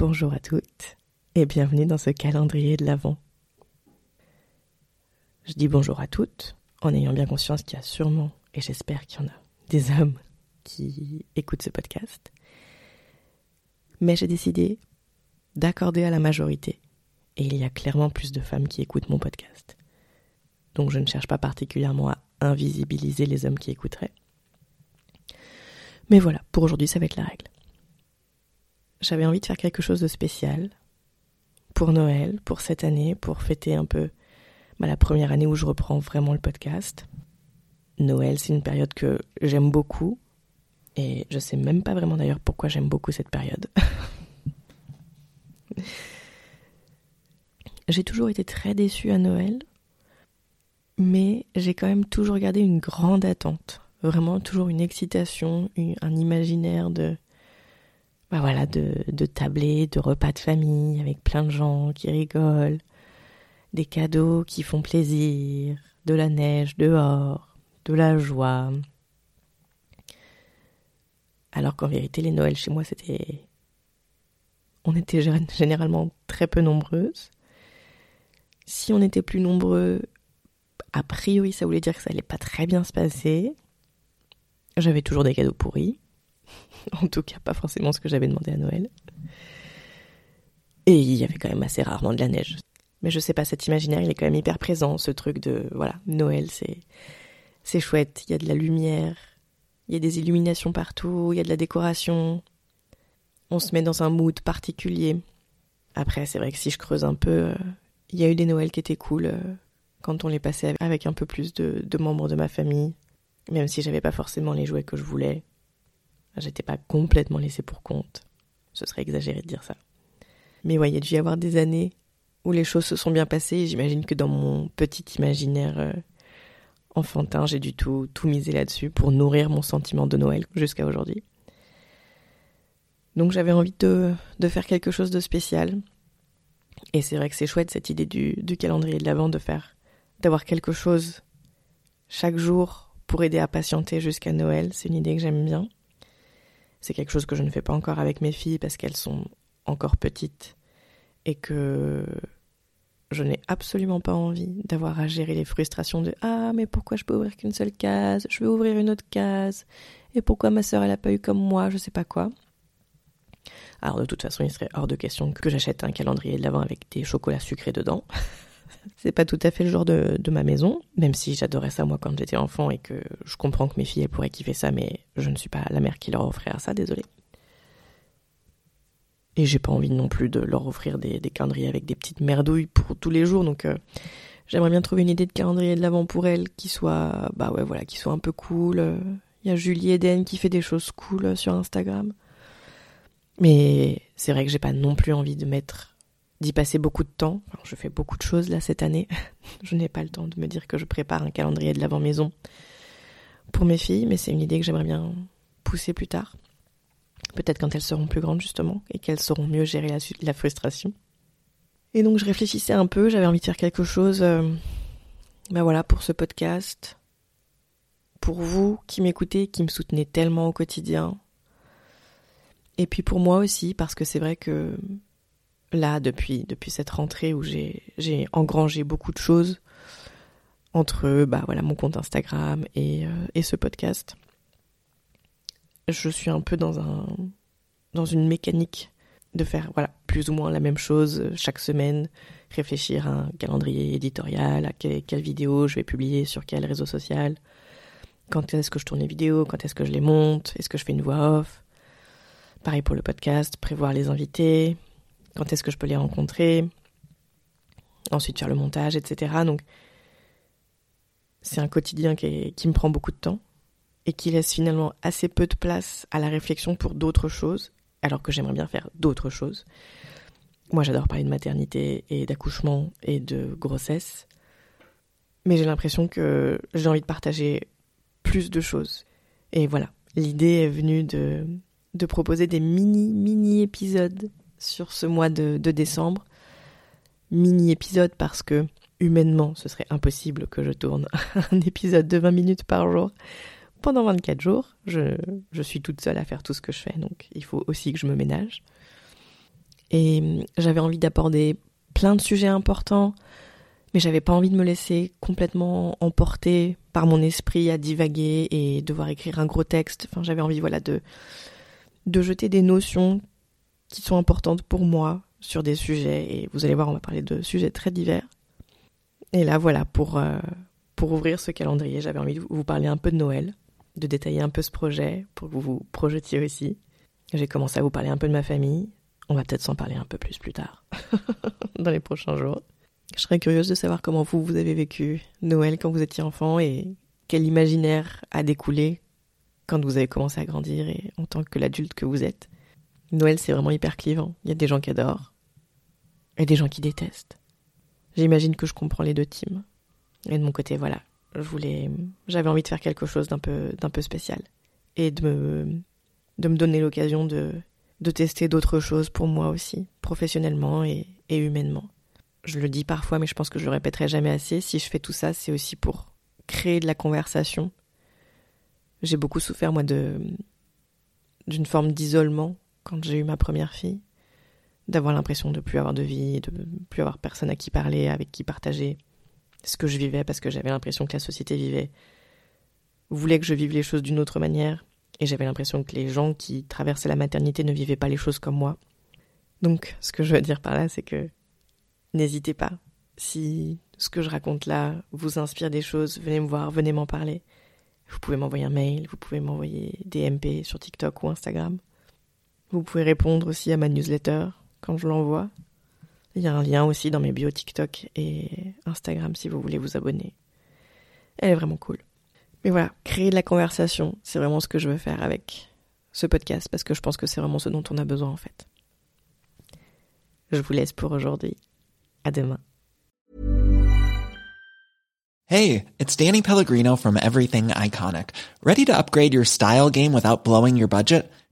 Bonjour à toutes et bienvenue dans ce calendrier de l'Avent. Je dis bonjour à toutes en ayant bien conscience qu'il y a sûrement, et j'espère qu'il y en a, des hommes qui écoutent ce podcast. Mais j'ai décidé d'accorder à la majorité, et il y a clairement plus de femmes qui écoutent mon podcast. Donc je ne cherche pas particulièrement à invisibiliser les hommes qui écouteraient. Mais voilà, pour aujourd'hui, ça va être la règle j'avais envie de faire quelque chose de spécial pour Noël, pour cette année, pour fêter un peu bah, la première année où je reprends vraiment le podcast. Noël, c'est une période que j'aime beaucoup et je sais même pas vraiment d'ailleurs pourquoi j'aime beaucoup cette période. j'ai toujours été très déçue à Noël, mais j'ai quand même toujours gardé une grande attente, vraiment toujours une excitation, un imaginaire de bah voilà, de, de tabler, de repas de famille avec plein de gens qui rigolent, des cadeaux qui font plaisir, de la neige dehors, de la joie. Alors qu'en vérité, les Noëls chez moi, c'était. On était généralement très peu nombreuses. Si on était plus nombreux, a priori, ça voulait dire que ça allait pas très bien se passer. J'avais toujours des cadeaux pourris. en tout cas, pas forcément ce que j'avais demandé à Noël. Et il y avait quand même assez rarement de la neige. Mais je sais pas, cet imaginaire, il est quand même hyper présent, ce truc de, voilà, Noël, c'est, c'est chouette, il y a de la lumière, il y a des illuminations partout, il y a de la décoration. On se met dans un mood particulier. Après, c'est vrai que si je creuse un peu, euh, il y a eu des Noëls qui étaient cool euh, quand on les passait avec un peu plus de, de membres de ma famille, même si j'avais pas forcément les jouets que je voulais. J'étais pas complètement laissée pour compte. Ce serait exagéré de dire ça. Mais ouais, il y a dû y avoir des années où les choses se sont bien passées. J'imagine que dans mon petit imaginaire euh, enfantin, j'ai du tout, tout misé là-dessus pour nourrir mon sentiment de Noël jusqu'à aujourd'hui. Donc j'avais envie de, de, faire quelque chose de spécial. Et c'est vrai que c'est chouette cette idée du, du calendrier de l'Avent de faire, d'avoir quelque chose chaque jour pour aider à patienter jusqu'à Noël. C'est une idée que j'aime bien. C'est quelque chose que je ne fais pas encore avec mes filles parce qu'elles sont encore petites et que je n'ai absolument pas envie d'avoir à gérer les frustrations de Ah, mais pourquoi je peux ouvrir qu'une seule case? Je vais ouvrir une autre case. Et pourquoi ma sœur, elle a pas eu comme moi? Je sais pas quoi. Alors, de toute façon, il serait hors de question que j'achète un calendrier de l'avant avec des chocolats sucrés dedans. c'est pas tout à fait le genre de ma maison, même si j'adorais ça moi quand j'étais enfant et que je comprends que mes filles elles pourraient kiffer ça, mais je ne suis pas la mère qui leur offrira ça, désolé. Et j'ai pas envie non plus de leur offrir des, calendriers avec des petites merdouilles pour tous les jours, donc euh, j'aimerais bien trouver une idée de calendrier de l'avant pour elles qui soit, bah ouais voilà, qui soit un peu cool. Il y a Julie Eden qui fait des choses cool sur Instagram. Mais c'est vrai que j'ai pas non plus envie de mettre d'y passer beaucoup de temps. je fais beaucoup de choses là cette année. je n'ai pas le temps de me dire que je prépare un calendrier de l'avant-maison pour mes filles, mais c'est une idée que j'aimerais bien pousser plus tard. Peut-être quand elles seront plus grandes justement et qu'elles sauront mieux gérer la, frustration. Et donc je réfléchissais un peu, j'avais envie de faire quelque chose, ben voilà, pour ce podcast, pour vous qui m'écoutez, qui me soutenez tellement au quotidien. Et puis pour moi aussi, parce que c'est vrai que là, depuis, depuis cette rentrée où j'ai engrangé beaucoup de choses, entre bah, voilà, mon compte Instagram et, euh, et ce podcast, je suis un peu dans, un, dans une mécanique de faire voilà, plus ou moins la même chose chaque semaine, réfléchir à un calendrier éditorial, à quelle, quelle vidéo je vais publier sur quel réseau social, quand est-ce que je tourne les vidéos, quand est-ce que je les monte, est-ce que je fais une voix off. Pareil pour le podcast, prévoir les invités, quand est-ce que je peux les rencontrer, ensuite faire le montage, etc. Donc c'est un quotidien qui, me prend beaucoup de temps et qui laisse finalement assez peu de place à la réflexion pour d'autres choses, alors que j'aimerais bien faire d'autres choses. Moi j'adore parler de maternité et d'accouchement et de grossesse, mais j'ai l'impression que j'ai envie de partager plus de choses. Et voilà, l'idée est venue de, de proposer des mini, mini épisodes sur ce mois de, de décembre. Mini épisodes parce que humainement, ce serait impossible que je tourne un épisode de 20 minutes par jour pendant 24 jours. Je, suis toute seule à faire tout ce que je fais, donc il faut aussi que je me ménage. Et j'avais envie d'aborder plein de sujets importants, mais j'avais pas envie de me laisser complètement emporter par mon esprit à divaguer et devoir écrire un gros texte. J'avais envie, voilà, de, de jeter des notions qui sont importantes pour moi sur des sujets. Et vous allez voir, on va parler de sujets très divers. Et là, voilà, pour, euh, pour ouvrir ce calendrier, j'avais envie de vous parler un peu de Noël, de détailler un peu ce projet pour que vous vous projetiez aussi. J'ai commencé à vous parler un peu de ma famille. On va peut-être s'en parler un peu plus plus tard, dans les prochains jours. Je serais curieuse de savoir comment vous, vous avez vécu Noël quand vous étiez enfant et quel imaginaire a découlé quand vous avez commencé à grandir et en tant que l'adulte que vous êtes. Noël, c'est vraiment hyper clivant. Il y a des gens qui adorent et des gens qui détestent. J'imagine que je comprends les deux teams. Et de mon côté, voilà, je voulais, j'avais envie de faire quelque chose d'un peu, d'un peu spécial. Et de me, de me donner l'occasion de, de tester d'autres choses pour moi aussi, professionnellement et, et humainement. Je le dis parfois, mais je pense que je le répéterai jamais assez, si je fais tout ça, c'est aussi pour créer de la conversation. J'ai beaucoup souffert, moi, de d'une forme d'isolement quand j'ai eu ma première fille, d'avoir l'impression de plus avoir de vie, de plus avoir personne à qui parler, avec qui partager ce que je vivais, parce que j'avais l'impression que la société vivait, voulait que je vive les choses d'une autre manière, et j'avais l'impression que les gens qui traversaient la maternité ne vivaient pas les choses comme moi. Donc, ce que je veux dire par là, c'est que N'hésitez pas. Si ce que je raconte là vous inspire des choses, venez me voir, venez m'en parler. Vous pouvez m'envoyer un mail, vous pouvez m'envoyer des MP sur TikTok ou Instagram. Vous pouvez répondre aussi à ma newsletter je l'envoie. Il y a un lien aussi dans mes bios TikTok et Instagram si vous voulez vous abonner. Elle est vraiment cool. Mais voilà, créer de la conversation, c'est vraiment ce que je veux faire avec ce podcast parce que je pense que c'est vraiment ce dont on a besoin en fait. Je vous laisse pour aujourd'hui. À demain. Hey, it's Danny Pellegrino from Everything Iconic. Ready to upgrade your style game without blowing your budget?